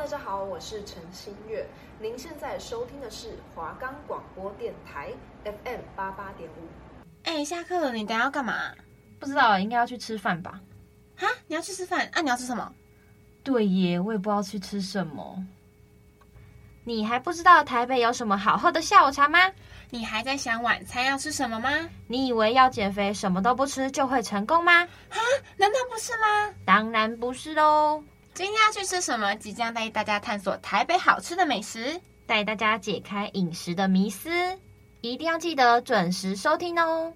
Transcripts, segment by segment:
大家好，我是陈新月。您现在收听的是华冈广播电台 FM 八八点五。哎，下课了，你等下要干嘛？不知道，应该要去吃饭吧？哈，你要去吃饭？啊，你要吃什么？对耶，我也不知道去吃什么。你还不知道台北有什么好喝的下午茶吗？你还在想晚餐要吃什么吗？你以为要减肥什么都不吃就会成功吗？哈，难道不是吗？当然不是喽。今天要去吃什么？即将带大家探索台北好吃的美食，带大家解开饮食的迷思，一定要记得准时收听哦。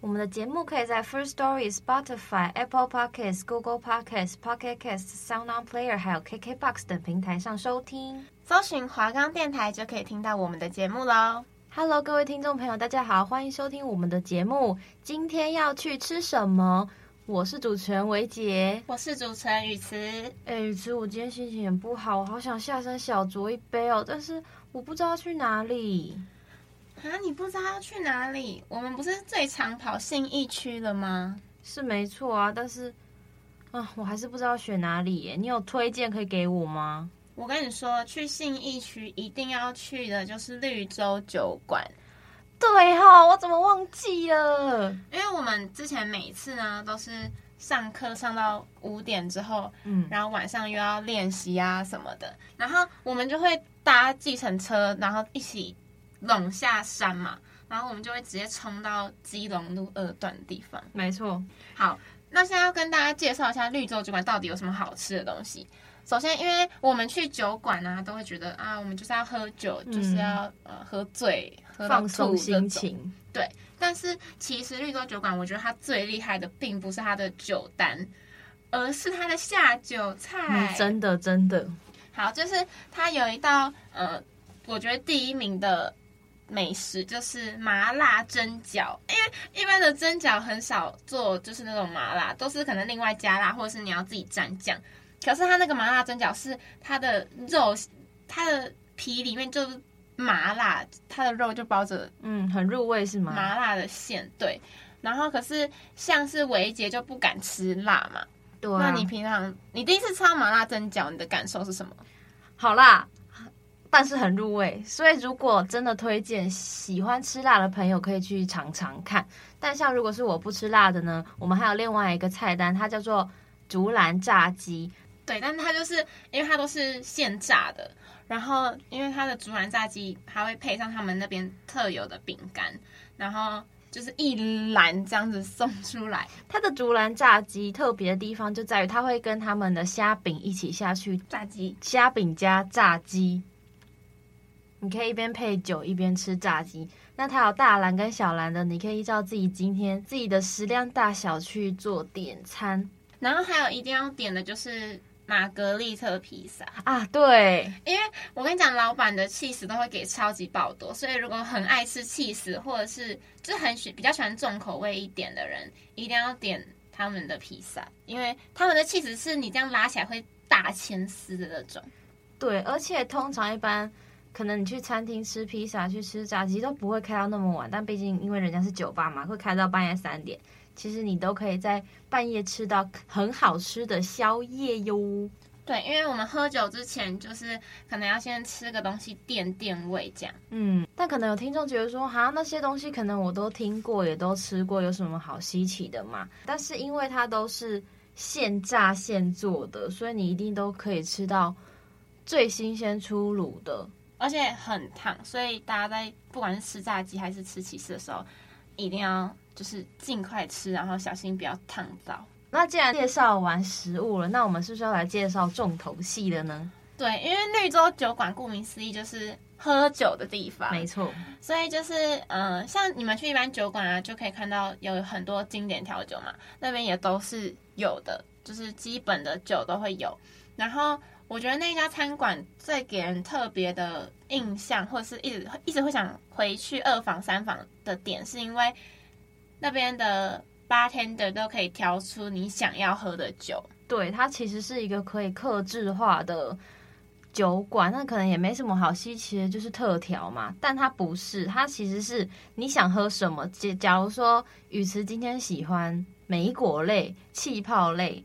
我们的节目可以在 First Story、Spotify、Apple Podcasts、Google Podcasts、Pocket Casts、Sound On Player 还有 KKBox 等平台上收听。搜寻华冈电台就可以听到我们的节目喽。Hello，各位听众朋友，大家好，欢迎收听我们的节目。今天要去吃什么？我是主持人维杰，我是主持人雨慈。哎，雨慈，我今天心情也不好，我好想下山小酌一杯哦，但是我不知道去哪里。啊，你不知道要去哪里？我们不是最常跑信义区了吗？是没错啊，但是啊，我还是不知道选哪里耶。你有推荐可以给我吗？我跟你说，去信义区一定要去的就是绿洲酒馆。对哈、哦，我怎么忘记了？因为我们之前每次呢都是上课上到五点之后，嗯，然后晚上又要练习啊什么的，然后我们就会搭计程车，然后一起拢下山嘛，然后我们就会直接冲到基隆路二段的地方。没错，好，那现在要跟大家介绍一下绿洲酒馆到底有什么好吃的东西。首先，因为我们去酒馆啊，都会觉得啊，我们就是要喝酒，嗯、就是要呃喝醉。放松心情，对。但是其实绿洲酒馆，我觉得它最厉害的，并不是它的酒单，而是它的下酒菜。真的，真的。好，就是它有一道呃，我觉得第一名的美食就是麻辣蒸饺。因为一般的蒸饺很少做，就是那种麻辣，都是可能另外加辣，或者是你要自己蘸酱。可是它那个麻辣蒸饺是它的肉，它的皮里面就是。麻辣，它的肉就包着，嗯，很入味是吗？麻辣的馅，对。然后可是像是维杰就不敢吃辣嘛，对啊。那你平常你第一次吃到麻辣蒸饺，你的感受是什么？好辣，但是很入味。所以如果真的推荐喜欢吃辣的朋友，可以去尝尝看。但像如果是我不吃辣的呢，我们还有另外一个菜单，它叫做竹篮炸鸡。对，但是它就是因为它都是现炸的。然后，因为它的竹篮炸鸡还会配上他们那边特有的饼干，然后就是一篮这样子送出来。它的竹篮炸鸡特别的地方就在于，它会跟他们的虾饼一起下去炸鸡，虾饼加炸鸡。你可以一边配酒一边吃炸鸡。那它有大篮跟小篮的，你可以依照自己今天自己的食量大小去做点餐。然后还有一定要点的就是。玛格丽特披萨啊，对，因为我跟你讲，老板的起司都会给超级爆多，所以如果很爱吃起司，或者是就是很喜比较喜欢重口味一点的人，一定要点他们的披萨，因为他们的起司是你这样拉起来会大千丝的那种。对，而且通常一般可能你去餐厅吃披萨、去吃炸鸡都不会开到那么晚，但毕竟因为人家是酒吧嘛，会开到半夜三点。其实你都可以在半夜吃到很好吃的宵夜哟。对，因为我们喝酒之前，就是可能要先吃个东西垫垫胃，这样。嗯，但可能有听众觉得说，哈，那些东西可能我都听过，也都吃过，有什么好稀奇的嘛？但是因为它都是现炸现做的，所以你一定都可以吃到最新鲜出炉的，而且很烫，所以大家在不管是吃炸鸡还是吃起司的时候，一定要。就是尽快吃，然后小心不要烫到。那既然介绍完食物了，那我们是不是要来介绍重头戏了呢？对，因为绿洲酒馆顾名思义就是喝酒的地方，没错。所以就是，嗯、呃，像你们去一般酒馆啊，就可以看到有很多经典调酒嘛，那边也都是有的，就是基本的酒都会有。然后我觉得那家餐馆最给人特别的印象，或者是一直一直会想回去二房三房的点，是因为。那边的 bartender 都可以调出你想要喝的酒，对，它其实是一个可以克制化的酒馆，那可能也没什么好稀奇的，就是特调嘛。但它不是，它其实是你想喝什么。假假如说雨慈今天喜欢莓果类、气泡类，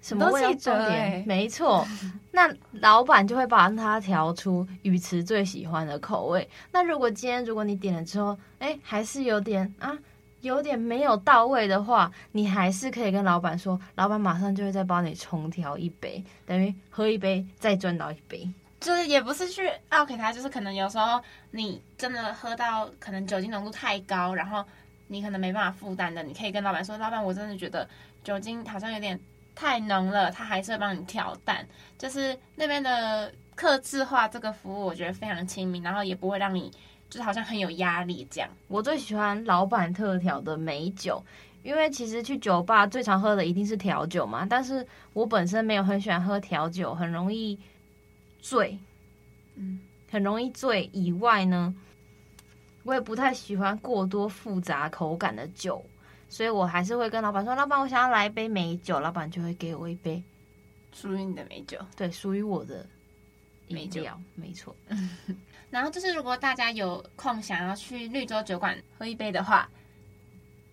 什么味道重点？欸、没错，那老板就会帮他调出雨慈最喜欢的口味。那如果今天如果你点了之后，哎，还是有点啊，有点没有到位的话，你还是可以跟老板说，老板马上就会再帮你重调一杯，等于喝一杯再赚到一杯。就是也不是去奥客他，就是可能有时候你真的喝到可能酒精浓度太高，然后你可能没办法负担的，你可以跟老板说：“老板，我真的觉得酒精好像有点太浓了。”他还是会帮你调淡。就是那边的客制化这个服务，我觉得非常亲民，然后也不会让你就是好像很有压力这样。我最喜欢老板特调的美酒，因为其实去酒吧最常喝的一定是调酒嘛，但是我本身没有很喜欢喝调酒，很容易。醉，嗯，很容易醉。以外呢，我也不太喜欢过多复杂口感的酒，所以我还是会跟老板说：“老板，我想要来一杯美酒。”老板就会给我一杯属于你的美酒，对，属于我的美酒，没错。然后就是，如果大家有空想要去绿洲酒馆喝一杯的话，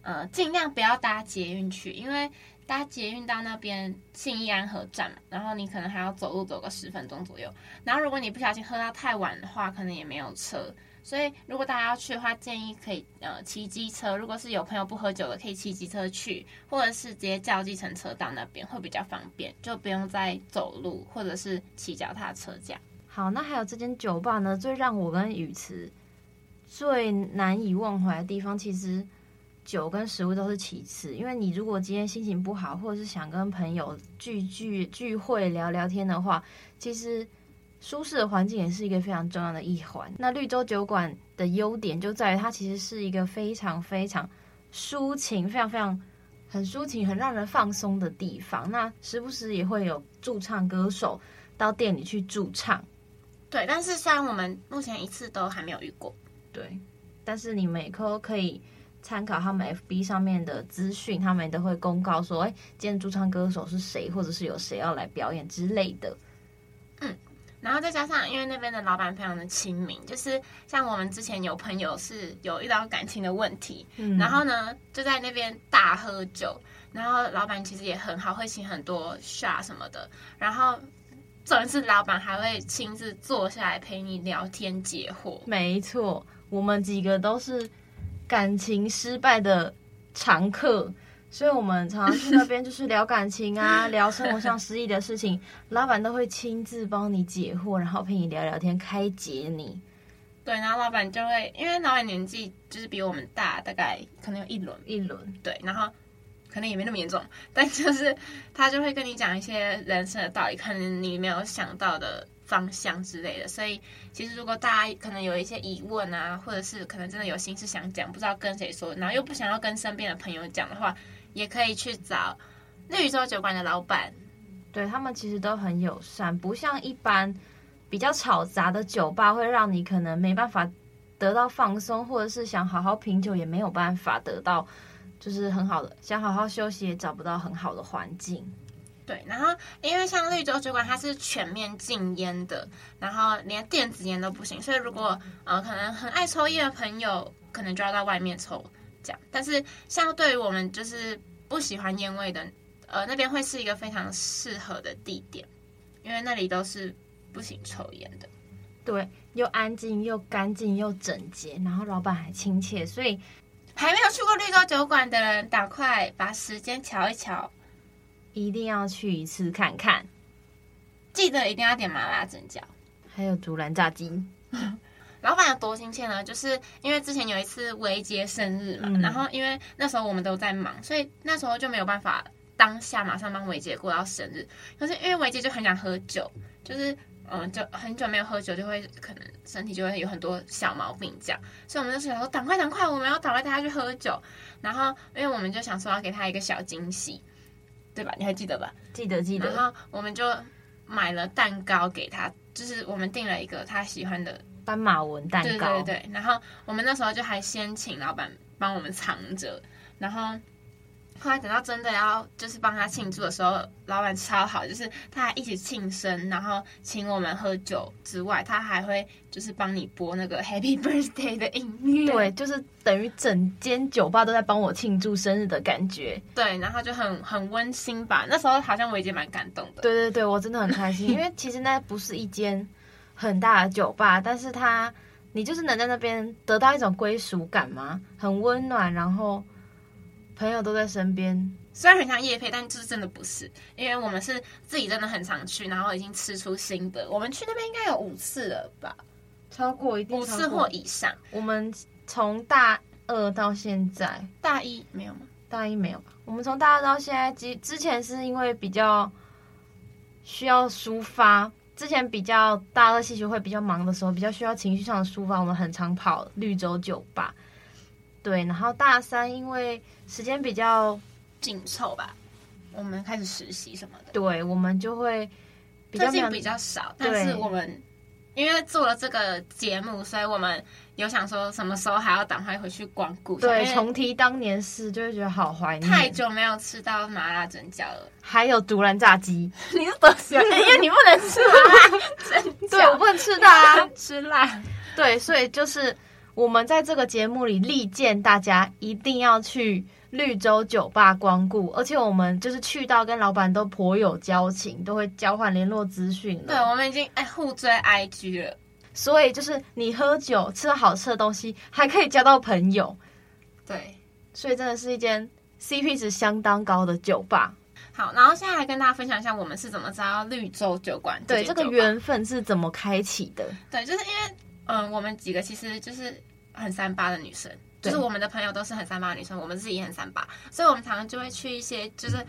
呃，尽量不要搭捷运去，因为。搭捷运到那边信义安和站嘛，然后你可能还要走路走个十分钟左右。然后如果你不小心喝到太晚的话，可能也没有车。所以如果大家要去的话，建议可以呃骑机车。如果是有朋友不喝酒的，可以骑机车去，或者是直接叫计程车到那边会比较方便，就不用再走路或者是骑脚踏车这样。好，那还有这间酒吧呢，最让我跟语词最难以忘怀的地方，其实。酒跟食物都是其次，因为你如果今天心情不好，或者是想跟朋友聚聚聚会聊聊天的话，其实舒适的环境也是一个非常重要的一环。那绿洲酒馆的优点就在于它其实是一个非常非常抒情、非常非常很抒情、很让人放松的地方。那时不时也会有驻唱歌手到店里去驻唱，对。但是虽然我们目前一次都还没有遇过，对。但是你们也可可以。参考他们 FB 上面的资讯，他们都会公告说，哎，今天驻唱歌手是谁，或者是有谁要来表演之类的。嗯，然后再加上，因为那边的老板非常的亲民，就是像我们之前有朋友是有遇到感情的问题，嗯，然后呢就在那边大喝酒，然后老板其实也很好，会请很多 shot 什么的，然后重点是老板还会亲自坐下来陪你聊天解惑。没错，我们几个都是。感情失败的常客，所以我们常常去那边就是聊感情啊，聊生活上失意的事情，老板都会亲自帮你解惑，然后陪你聊聊天，开解你。对，然后老板就会，因为老板年纪就是比我们大，大概可能有一轮一轮，对，然后可能也没那么严重，但就是他就会跟你讲一些人生的道理，可能你没有想到的。方向之类的，所以其实如果大家可能有一些疑问啊，或者是可能真的有心事想讲，不知道跟谁说，然后又不想要跟身边的朋友讲的话，也可以去找绿洲酒馆的老板。对，他们其实都很友善，不像一般比较吵杂的酒吧，会让你可能没办法得到放松，或者是想好好品酒也没有办法得到，就是很好的，想好好休息也找不到很好的环境。对，然后因为像绿洲酒馆，它是全面禁烟的，然后连电子烟都不行，所以如果呃可能很爱抽烟的朋友，可能就要在外面抽这样。但是像对于我们就是不喜欢烟味的，呃那边会是一个非常适合的地点，因为那里都是不行抽烟的。对，又安静又干净又整洁，然后老板还亲切，所以还没有去过绿洲酒馆的人，赶快把时间瞧一瞧。一定要去一次看看，记得一定要点麻辣蒸饺，还有竹篮炸鸡。老板有多亲切呢？就是因为之前有一次维杰生日嘛，嗯、然后因为那时候我们都在忙，所以那时候就没有办法当下马上帮维杰过到生日。可是因为维杰就很想喝酒，就是嗯，就很久没有喝酒，就会可能身体就会有很多小毛病这样，所以我们就想说赶快赶快，我们要赶快带他去喝酒。然后因为我们就想说要给他一个小惊喜。对吧？你还记得吧？记得记得。然后我们就买了蛋糕给他，就是我们订了一个他喜欢的斑马纹蛋糕。对对对。然后我们那时候就还先请老板帮我们藏着，然后后来等到真的要就是帮他庆祝的时候，老板超好，就是他还一起庆生，然后请我们喝酒之外，他还会就是帮你播那个 Happy Birthday 的音乐。对，就是等于整间酒吧都在帮我庆祝生日的感觉。对，然后就很很温馨吧。那时候好像我已经蛮感动的。对对对，我真的很开心，因为其实那不是一间很大的酒吧，但是他你就是能在那边得到一种归属感吗，很温暖，然后。朋友都在身边，虽然很像夜配，但就是真的不是，因为我们是自己真的很常去，然后已经吃出心得。我们去那边应该有五次了吧？超过一定五次或以上。我们从大二到现在，大一没有吗？大一没有吧？我们从大二到现在，之之前是因为比较需要抒发，之前比较大二戏剧会比较忙的时候，比较需要情绪上的抒发，我们很常跑绿洲酒吧。对，然后大三因为时间比较紧凑吧，我们开始实习什么的，对，我们就会比较比较少，但是我们因为做了这个节目，所以我们有想说什么时候还要赶快回去光顾，对，重提当年事，就会觉得好怀念，太久没有吃到麻辣蒸饺了，还有竹篮炸鸡，你是多喜欢？因为你不能吃麻辣蒸饺，对，我不能吃辣啊，吃辣，对，所以就是。我们在这个节目里力荐大家一定要去绿洲酒吧光顾，而且我们就是去到跟老板都颇有交情，都会交换联络资讯了。对，我们已经哎互追 IG 了，所以就是你喝酒吃了好吃的东西，还可以交到朋友。对，所以真的是一间 CP 值相当高的酒吧。好，然后现在来跟大家分享一下我们是怎么知道绿洲酒馆。对，这个缘分是怎么开启的？对，就是因为。嗯，我们几个其实就是很三八的女生，就是我们的朋友都是很三八的女生，我们自己也很三八，所以我们常常就会去一些就是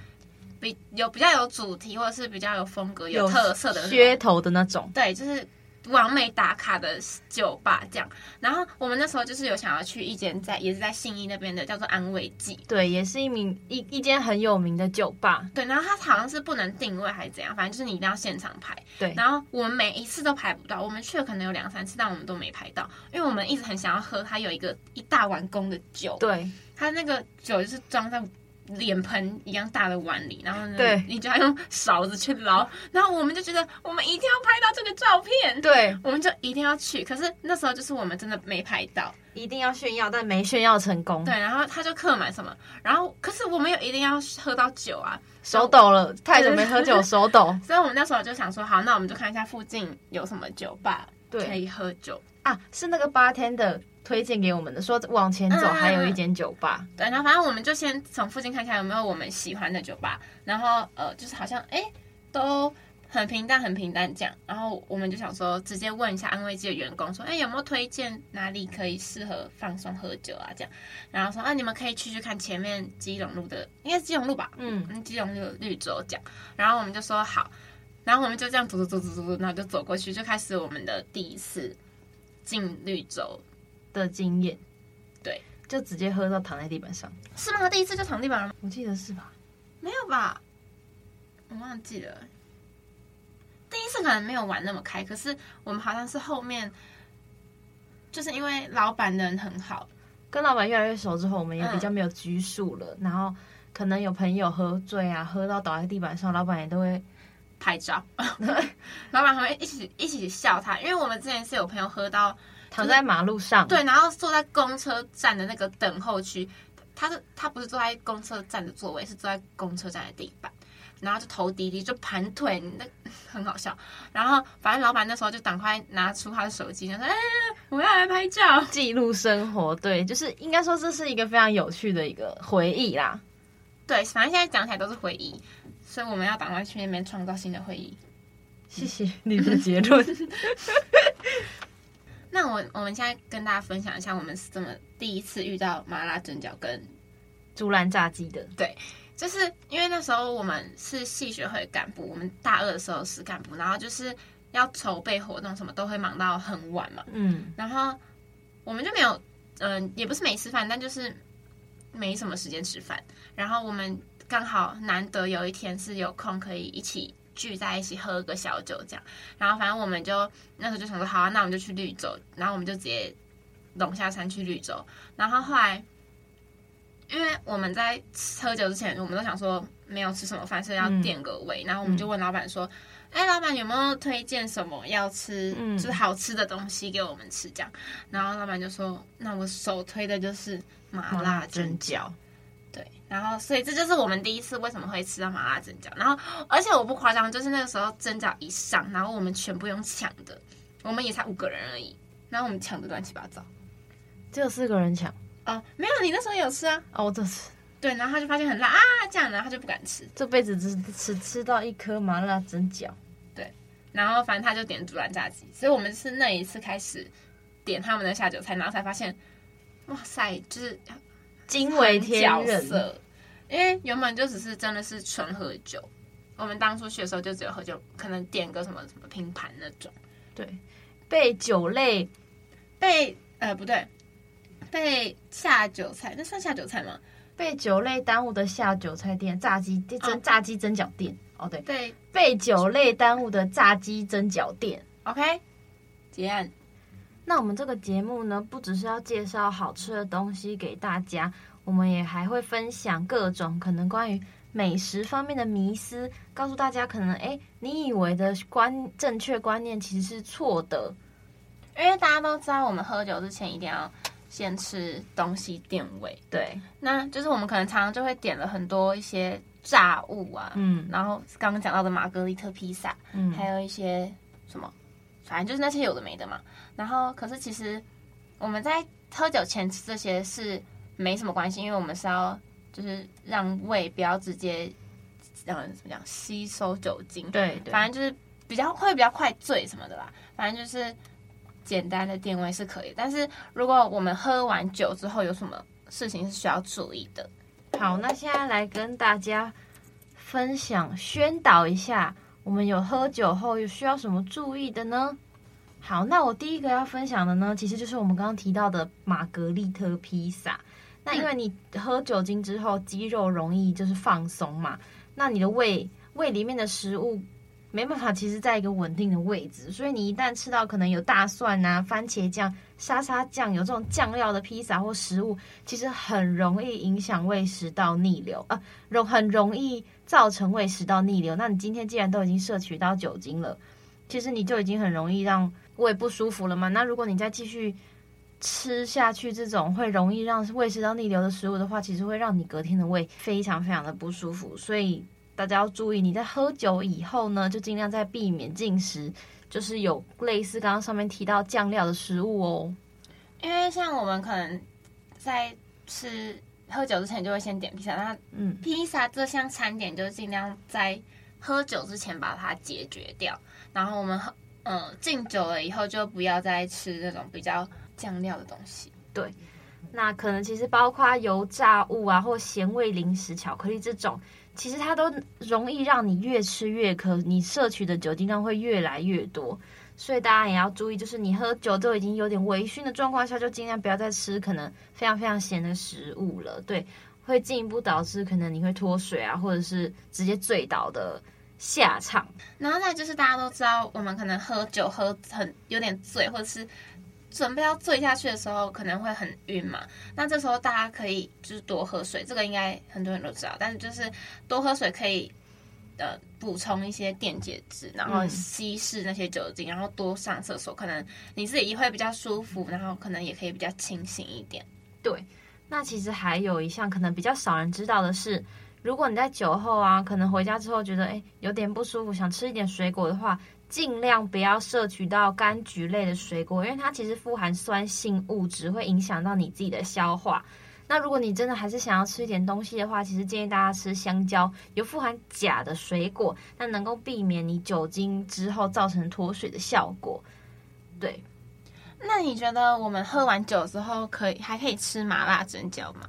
比有比较有主题或者是比较有风格、有特色的噱头的那种，对，就是。完美打卡的酒吧这样，然后我们那时候就是有想要去一间在也是在信义那边的，叫做安慰剂，对，也是一名一一间很有名的酒吧，对，然后它好像是不能定位还是怎样，反正就是你一定要现场排，对，然后我们每一次都排不到，我们去了可能有两三次，但我们都没排到，因为我们一直很想要喝它有一个一大碗公的酒，对，它那个酒就是装在。脸盆一样大的碗里，然后呢，对，你就要用勺子去捞，然后我们就觉得我们一定要拍到这个照片，对，我们就一定要去。可是那时候就是我们真的没拍到，一定要炫耀，但没炫耀成功。对，然后他就客满什么，然后可是我们又一定要喝到酒啊，手抖了，太久没喝酒，手抖。所以我们那时候就想说，好，那我们就看一下附近有什么酒吧，对，可以喝酒。啊，是那个 bartender 推荐给我们的，说往前走还有一间酒吧。嗯，对，然后反正我们就先从附近看看有没有我们喜欢的酒吧，然后呃，就是好像哎都很平淡，很平淡这样，然后我们就想说直接问一下安慰剂的员工说，哎有没有推荐哪里可以适合放松喝酒啊这样，然后说啊你们可以去去看前面基隆路的，应该是基隆路吧，嗯，基隆路绿洲这样，然后我们就说好，然后我们就这样走走走走走，然后就走过去，就开始我们的第一次进绿洲。的经验，对，就直接喝到躺在地板上，是吗？第一次就躺地板了吗？我记得是吧？没有吧？我忘记了。第一次可能没有玩那么开，可是我们好像是后面，就是因为老板人很好，跟老板越来越熟之后，我们也比较没有拘束了。嗯、然后可能有朋友喝醉啊，喝到倒在地板上，老板也都会拍照，老板还会一起一起笑他，因为我们之前是有朋友喝到。躺在马路上，对，然后坐在公车站的那个等候区，他是他不是坐在公车站的座位，是坐在公车站的地板，然后就头低低就盘腿，那很好笑。然后反正老板那时候就赶快拿出他的手机，就说：“哎，我要来拍照，记录生活。”对，就是应该说这是一个非常有趣的一个回忆啦。对，反正现在讲起来都是回忆，所以我们要赶快去那边创造新的回忆。谢谢你的结论。那我我们现在跟大家分享一下，我们是怎么第一次遇到麻辣蒸饺跟竹篮炸鸡的。对，就是因为那时候我们是系学会干部，我们大二的时候是干部，然后就是要筹备活动，什么都会忙到很晚嘛。嗯，然后我们就没有，嗯、呃，也不是没吃饭，但就是没什么时间吃饭。然后我们刚好难得有一天是有空可以一起。聚在一起喝个小酒，这样，然后反正我们就那时候就想说，好啊，那我们就去绿洲，然后我们就直接龙下山去绿洲，然后后来，因为我们在喝酒之前，我们都想说没有吃什么饭，所以要垫个胃，嗯、然后我们就问老板说：“哎、嗯，老板有没有推荐什么要吃，嗯、就是好吃的东西给我们吃？”这样，然后老板就说：“那我首推的就是麻辣蒸饺。”对，然后所以这就是我们第一次为什么会吃到麻辣蒸饺。然后，而且我不夸张，就是那个时候蒸饺一上，然后我们全部用抢的，我们也才五个人而已，然后我们抢的乱七八糟，只有四个人抢。哦，没有，你那时候有吃啊？哦，我这次对，然后他就发现很辣啊，这样，然后他就不敢吃，这辈子只只吃到一颗麻辣蒸饺。对，然后反正他就点竹篮炸鸡，所以我们是那一次开始点他们的下酒菜，然后才发现，哇塞，就是惊为天人。因为原本就只是真的是纯喝酒，我们当初去的时候就只有喝酒，可能点个什么什么拼盘那种。对，被酒类被呃不对。被下酒菜，那算下酒菜吗？被酒类耽误的下酒菜店，炸鸡蒸、哦、炸鸡蒸饺店。哦，对对，被酒类耽误的炸鸡蒸饺店。OK，结案。那我们这个节目呢，不只是要介绍好吃的东西给大家，我们也还会分享各种可能关于美食方面的迷思，告诉大家可能哎，你以为的观正确观念其实是错的，因为大家都知道，我们喝酒之前一定要。先吃东西垫胃，对，那就是我们可能常常就会点了很多一些炸物啊，嗯，然后刚刚讲到的玛格丽特披萨，嗯，还有一些什么，反正就是那些有的没的嘛。然后可是其实我们在喝酒前吃这些是没什么关系，因为我们是要就是让胃不要直接让人怎么讲吸收酒精，对，对，反正就是比较会比较快醉什么的啦，反正就是。简单的定位是可以，但是如果我们喝完酒之后有什么事情是需要注意的？好，那现在来跟大家分享、宣导一下，我们有喝酒后有需要什么注意的呢？好，那我第一个要分享的呢，其实就是我们刚刚提到的玛格丽特披萨。那因为你喝酒精之后，肌肉容易就是放松嘛，那你的胃胃里面的食物。没办法，其实在一个稳定的位置，所以你一旦吃到可能有大蒜啊、番茄酱、沙沙酱有这种酱料的披萨或食物，其实很容易影响胃食道逆流啊，容很容易造成胃食道逆流。那你今天既然都已经摄取到酒精了，其实你就已经很容易让胃不舒服了嘛。那如果你再继续吃下去这种会容易让胃食道逆流的食物的话，其实会让你隔天的胃非常非常的不舒服，所以。大家要注意，你在喝酒以后呢，就尽量在避免进食，就是有类似刚刚上面提到酱料的食物哦。因为像我们可能在吃喝酒之前就会先点披萨，那嗯，披萨这项餐点就尽量在喝酒之前把它解决掉。然后我们喝嗯敬酒了以后，就不要再吃那种比较酱料的东西。对，那可能其实包括油炸物啊，或咸味零食、巧克力这种。其实它都容易让你越吃越渴，你摄取的酒精量会越来越多，所以大家也要注意，就是你喝酒都已经有点微醺的状况下，就尽量不要再吃可能非常非常咸的食物了，对，会进一步导致可能你会脱水啊，或者是直接醉倒的下场。然后再就是大家都知道，我们可能喝酒喝很有点醉，或者是。准备要醉下去的时候，可能会很晕嘛。那这时候大家可以就是多喝水，这个应该很多人都知道。但是就是多喝水可以呃补充一些电解质，然后稀释那些酒精，然后多上厕所，可能你自己也会比较舒服，然后可能也可以比较清醒一点。对，那其实还有一项可能比较少人知道的是，如果你在酒后啊，可能回家之后觉得诶有点不舒服，想吃一点水果的话。尽量不要摄取到柑橘类的水果，因为它其实富含酸性物质，会影响到你自己的消化。那如果你真的还是想要吃一点东西的话，其实建议大家吃香蕉，有富含钾的水果，那能够避免你酒精之后造成脱水的效果。对，那你觉得我们喝完酒之后可以还可以吃麻辣蒸饺吗？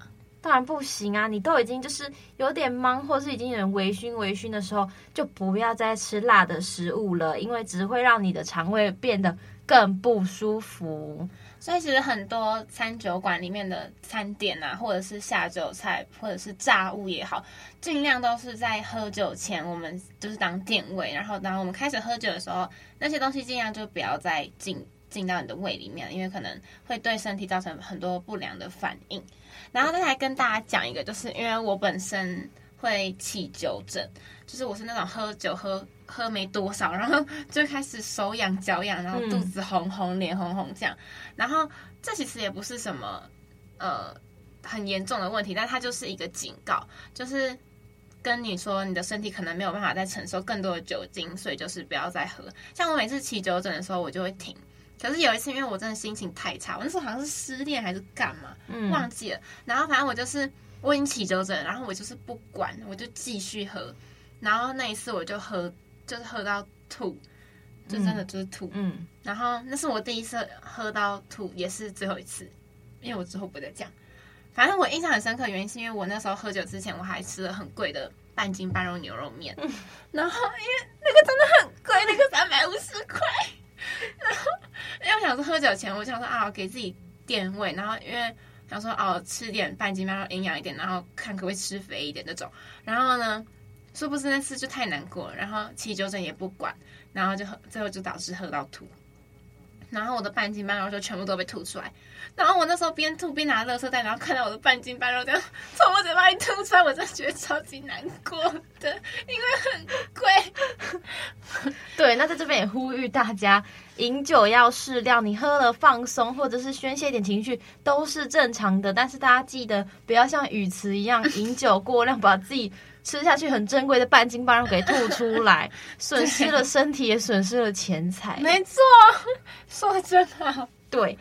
当然不行啊！你都已经就是有点茫，或是已经有点微醺、微醺的时候，就不要再吃辣的食物了，因为只会让你的肠胃变得更不舒服。所以其实很多餐酒馆里面的餐点啊，或者是下酒菜，或者是炸物也好，尽量都是在喝酒前，我们就是当垫位，然后当我们开始喝酒的时候，那些东西尽量就不要再进进到你的胃里面，因为可能会对身体造成很多不良的反应。然后再来跟大家讲一个，就是因为我本身会起酒疹，就是我是那种喝酒喝喝没多少，然后 就开始手痒脚痒，然后肚子红红、脸红红这样。然后这其实也不是什么呃很严重的问题，但它就是一个警告，就是。跟你说，你的身体可能没有办法再承受更多的酒精，所以就是不要再喝。像我每次起酒疹的时候，我就会停。可是有一次，因为我真的心情太差，我那时候好像是失恋还是干嘛，嗯，忘记了。然后反正我就是我已经起酒疹，然后我就是不管，我就继续喝。然后那一次我就喝，就是喝到吐，就真的就是吐。嗯。然后那是我第一次喝到吐，也是最后一次，因为我之后不会再讲。反正我印象很深刻，原因是因为我那时候喝酒之前，我还吃了很贵的半斤半肉牛肉面，然后因为那个真的很贵，那个三百五十块，然 后因为我想说喝酒前，我想说啊，给自己垫胃，然后因为想说哦，吃点半斤半肉营养一点，然后看可不可以吃肥一点那种，然后呢，殊不知那次就太难过了，然后起酒疹也不管，然后就喝，最后就导致喝到吐。然后我的半斤半肉就全部都被吐出来，然后我那时候边吐边拿垃圾袋，然后看到我的半斤半肉这样从我嘴巴里吐出来，我真的觉得超级难过的，因为很贵。对，那在这边也呼吁大家，饮酒要适量，你喝了放松或者是宣泄一点情绪都是正常的，但是大家记得不要像语词一样 饮酒过量，把自己。吃下去很珍贵的半斤半肉给吐出来，损失了身体，也损失了钱财。没错，说的真的。对，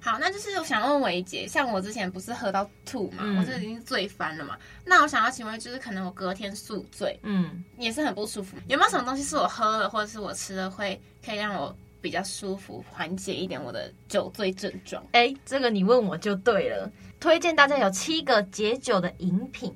好，那就是我想问维姐，像我之前不是喝到吐嘛，嗯、我这已经醉翻了嘛。那我想要请问，就是可能我隔天宿醉，嗯，也是很不舒服。有没有什么东西是我喝了或者是我吃了会可以让我比较舒服，缓解一点我的酒醉症状？哎，这个你问我就对了。推荐大家有七个解酒的饮品。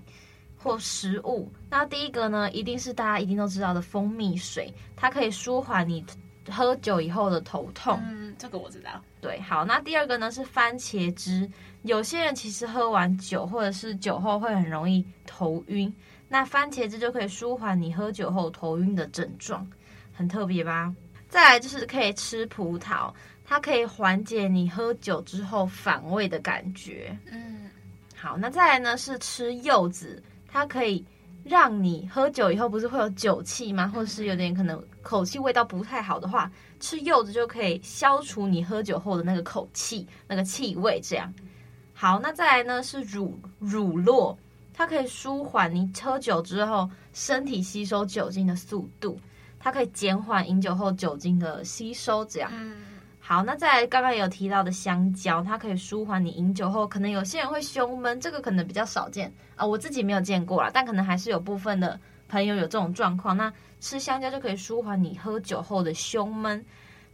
或食物，那第一个呢，一定是大家一定都知道的蜂蜜水，它可以舒缓你喝酒以后的头痛。嗯，这个我知道。对，好，那第二个呢是番茄汁。有些人其实喝完酒或者是酒后会很容易头晕，那番茄汁就可以舒缓你喝酒后头晕的症状，很特别吧？再来就是可以吃葡萄，它可以缓解你喝酒之后反胃的感觉。嗯，好，那再来呢是吃柚子。它可以让你喝酒以后不是会有酒气吗？或者是有点可能口气味道不太好的话，吃柚子就可以消除你喝酒后的那个口气、那个气味。这样好，那再来呢是乳乳酪，它可以舒缓你喝酒之后身体吸收酒精的速度，它可以减缓饮酒后酒精的吸收。这样。好，那再来刚刚也有提到的香蕉，它可以舒缓你饮酒后，可能有些人会胸闷，这个可能比较少见啊，我自己没有见过啦，但可能还是有部分的朋友有这种状况。那吃香蕉就可以舒缓你喝酒后的胸闷。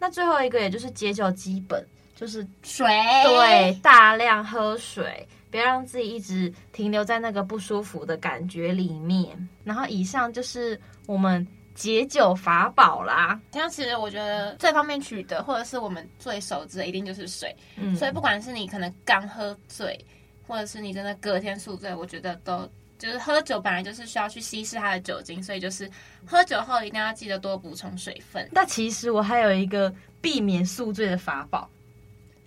那最后一个也就是解酒基本，就是水，对，大量喝水，不要让自己一直停留在那个不舒服的感觉里面。然后以上就是我们。解酒法宝啦，像其实我觉得最方便取得，或者是我们最熟知的，一定就是水。嗯，所以不管是你可能刚喝醉，或者是你真的隔天宿醉，我觉得都就是喝酒本来就是需要去稀释它的酒精，所以就是喝酒后一定要记得多补充水分。那其实我还有一个避免宿醉的法宝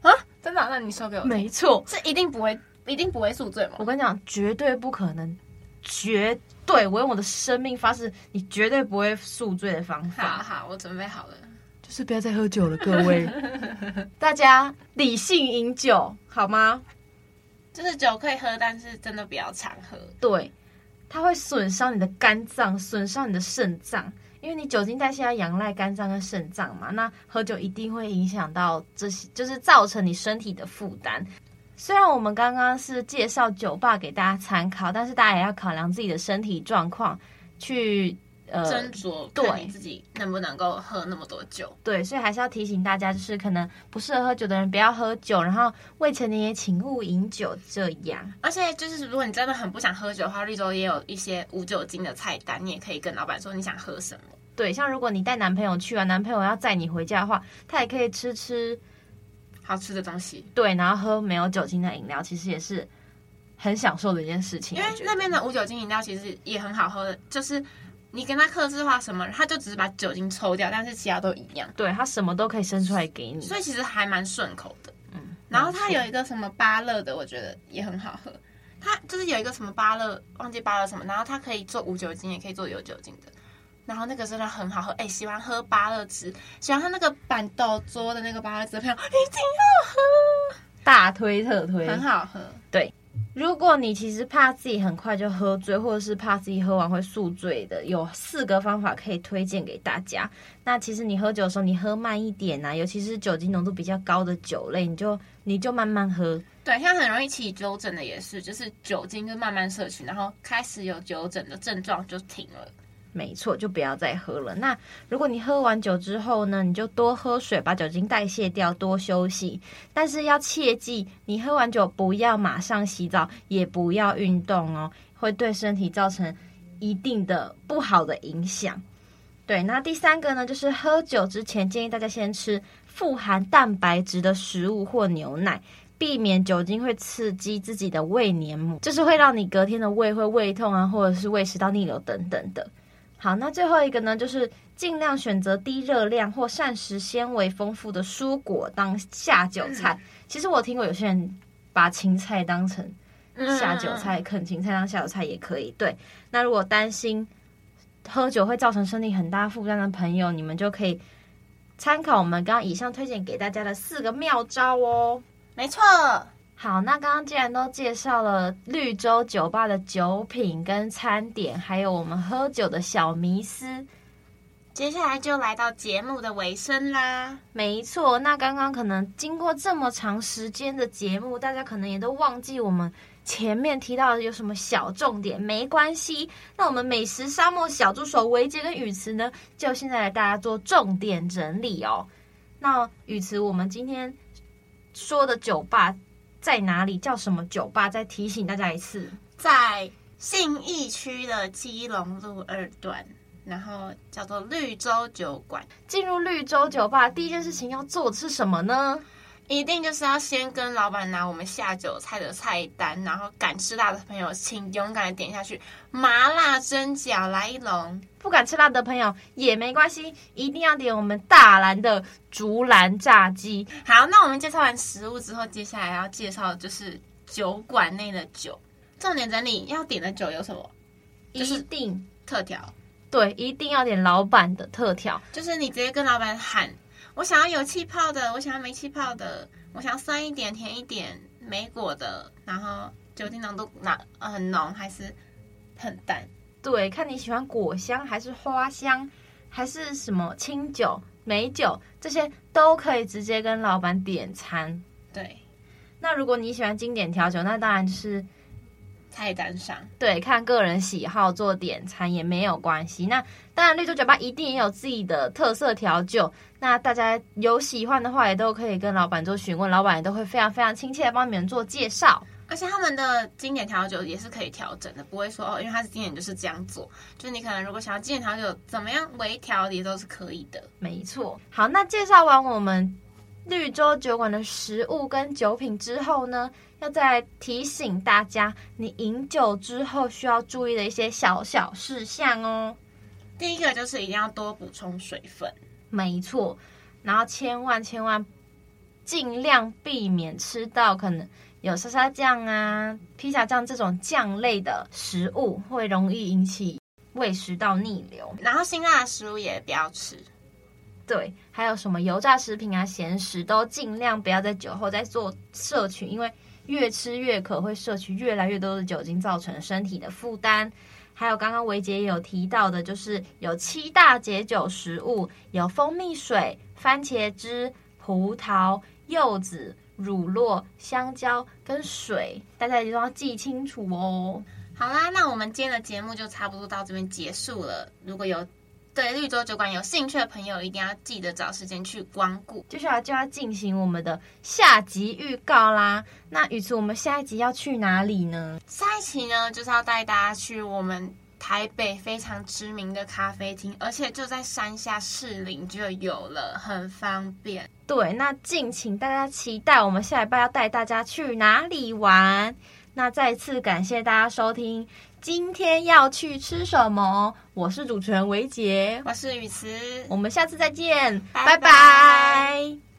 啊，真的？那你说给我。没错，是一定不会，一定不会宿醉吗？我跟你讲，绝对不可能，绝。对，我用我的生命发誓，你绝对不会宿醉的方法。好好，我准备好了，就是不要再喝酒了，各位，大家理性饮酒好吗？就是酒可以喝，但是真的不要常喝。对，它会损伤你的肝脏，损伤你的肾脏，因为你酒精代谢要仰赖肝脏跟肾脏嘛。那喝酒一定会影响到这些，就是造成你身体的负担。虽然我们刚刚是介绍酒吧给大家参考，但是大家也要考量自己的身体状况，去呃斟酌，对自己能不能够喝那么多酒。对，所以还是要提醒大家，就是可能不适合喝酒的人不要喝酒，然后未成年也请勿饮酒。这样，而且就是如果你真的很不想喝酒的话，绿洲也有一些无酒精的菜单，你也可以跟老板说你想喝什么。对，像如果你带男朋友去啊，男朋友要载你回家的话，他也可以吃吃。好吃的东西，对，然后喝没有酒精的饮料，其实也是很享受的一件事情。因为那边的无酒精饮料其实也很好喝的，就是你跟他克制化什么，他就只是把酒精抽掉，但是其他都一样。对，他什么都可以生出来给你，所以其实还蛮顺口的。嗯，然后他有一个什么芭乐的，我觉得也很好喝。它就是有一个什么芭乐，忘记芭乐什么，然后它可以做无酒精，也可以做有酒精的。然后那个真的很好喝，哎，喜欢喝芭乐汁，喜欢喝那个板豆桌的那个芭乐汁的朋友，一定要喝，大推特推，很好喝。对，如果你其实怕自己很快就喝醉，或者是怕自己喝完会宿醉的，有四个方法可以推荐给大家。那其实你喝酒的时候，你喝慢一点呐、啊，尤其是酒精浓度比较高的酒类，你就你就慢慢喝。对，像很容易起酒疹的也是，就是酒精就慢慢摄取，然后开始有酒疹的症状就停了。没错，就不要再喝了。那如果你喝完酒之后呢，你就多喝水，把酒精代谢掉，多休息。但是要切记，你喝完酒不要马上洗澡，也不要运动哦，会对身体造成一定的不好的影响。对，那第三个呢，就是喝酒之前建议大家先吃富含蛋白质的食物或牛奶，避免酒精会刺激自己的胃黏膜，就是会让你隔天的胃会胃痛啊，或者是胃食道逆流等等的。好，那最后一个呢，就是尽量选择低热量或膳食纤维丰富的蔬果当下酒菜。其实我听过有些人把芹菜当成下酒菜，啃芹菜当下酒菜也可以。对，那如果担心喝酒会造成身体很大负担的朋友，你们就可以参考我们刚刚以上推荐给大家的四个妙招哦。没错。好，那刚刚既然都介绍了绿洲酒吧的酒品跟餐点，还有我们喝酒的小迷思，接下来就来到节目的尾声啦。没错，那刚刚可能经过这么长时间的节目，大家可能也都忘记我们前面提到的有什么小重点，没关系。那我们美食沙漠小助手维杰跟宇慈呢，就现在来大家做重点整理哦。那宇慈，我们今天说的酒吧。在哪里？叫什么酒吧？再提醒大家一次，在信义区的基隆路二段，然后叫做绿洲酒馆。进入绿洲酒吧，第一件事情要做的是什么呢？一定就是要先跟老板拿我们下酒菜的菜单，然后敢吃辣的朋友，请勇敢的点下去。麻辣蒸饺来一笼，不敢吃辣的朋友也没关系，一定要点我们大兰的竹篮炸鸡。好，那我们介绍完食物之后，接下来要介绍的就是酒馆内的酒。重点整理要点的酒有什么？一定特调，对，一定要点老板的特调，就是你直接跟老板喊。我想要有气泡的，我想要没气泡的，我想要酸一点、甜一点、莓果的，然后酒精浓度哪很浓还是很淡？对，看你喜欢果香还是花香，还是什么清酒、美酒，这些都可以直接跟老板点餐。对，那如果你喜欢经典调酒，那当然就是。菜单上，对，看个人喜好做点餐也没有关系。那当然，绿洲酒吧一定也有自己的特色调酒。那大家有喜欢的话，也都可以跟老板做询问，老板也都会非常非常亲切的帮你们做介绍。而且他们的经典调酒也是可以调整的，不会说哦，因为它是经典就是这样做。就是你可能如果想要经典调酒怎么样微调也都是可以的。没错。好，那介绍完我们绿洲酒馆的食物跟酒品之后呢，要再提醒大家，你饮酒之后需要注意的一些小小事项哦。第一个就是一定要多补充水分，没错。然后千万千万尽量避免吃到可能有沙沙酱啊、披萨酱这种酱类的食物，会容易引起胃食道逆流。然后辛辣的食物也不要吃。对，还有什么油炸食品啊、咸食都尽量不要在酒后再做摄取，因为。越吃越渴，会摄取越来越多的酒精，造成身体的负担。还有刚刚维杰也有提到的，就是有七大解酒食物，有蜂蜜水、番茄汁、葡萄、柚子、乳酪、香蕉跟水，大家一定要记清楚哦。好啦，那我们今天的节目就差不多到这边结束了。如果有对绿洲酒馆有兴趣的朋友，一定要记得找时间去光顾。接下来就要进行我们的下集预告啦。那宇慈，我们下一集要去哪里呢？下一期呢，就是要带大家去我们台北非常知名的咖啡厅，而且就在山下士林就有了，很方便。对，那敬请大家期待，我们下一拜要带大家去哪里玩。那再次感谢大家收听，今天要去吃什么？我是主持人维杰，我是雨慈，我们下次再见，拜拜。拜拜。